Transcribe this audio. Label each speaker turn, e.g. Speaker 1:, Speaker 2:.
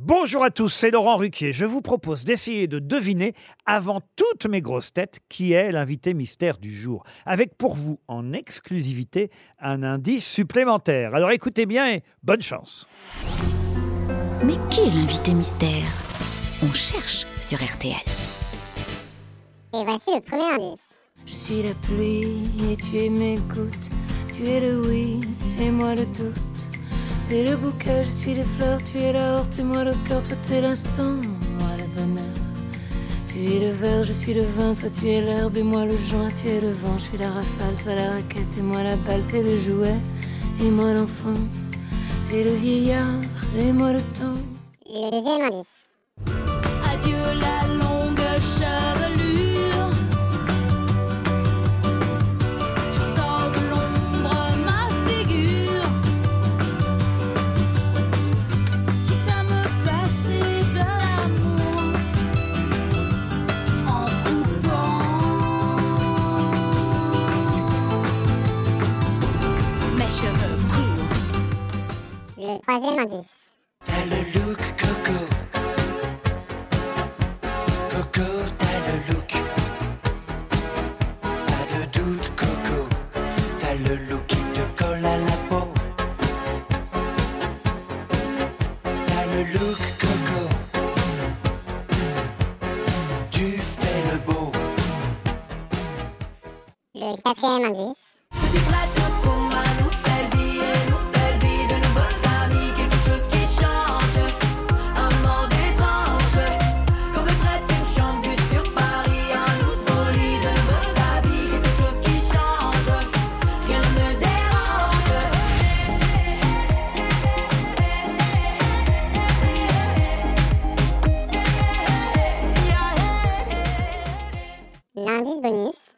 Speaker 1: Bonjour à tous, c'est Laurent Ruquier. Je vous propose d'essayer de deviner, avant toutes mes grosses têtes, qui est l'invité mystère du jour. Avec pour vous, en exclusivité, un indice supplémentaire. Alors écoutez bien et bonne chance.
Speaker 2: Mais qui est l'invité mystère? On cherche sur RTL.
Speaker 3: Et voici le premier indice.
Speaker 4: Je suis la pluie et tu es mes gouttes. Tu es le oui et moi le doute. Tu es le bouquet, je suis les fleurs. Tu es la horte et moi le cœur. Toi t'es l'instant, moi le bonheur. Tu es le verre, je suis le vin. Toi tu es l'herbe et moi le joint. Tu es le vent, je suis la rafale. Toi la raquette et moi la balle. T'es le jouet et moi l'enfant. T'es le vieillard et moi le temps.
Speaker 3: Le deuxième indice.
Speaker 4: Adieu la
Speaker 3: Le troisième indice.
Speaker 5: T'as le look coco. Coco, t'as le look. Pas de doute, coco. T'as le look qui te colle à la peau. T'as le look coco. Tu fais le beau.
Speaker 3: Le quatrième indice. L'indice bonus.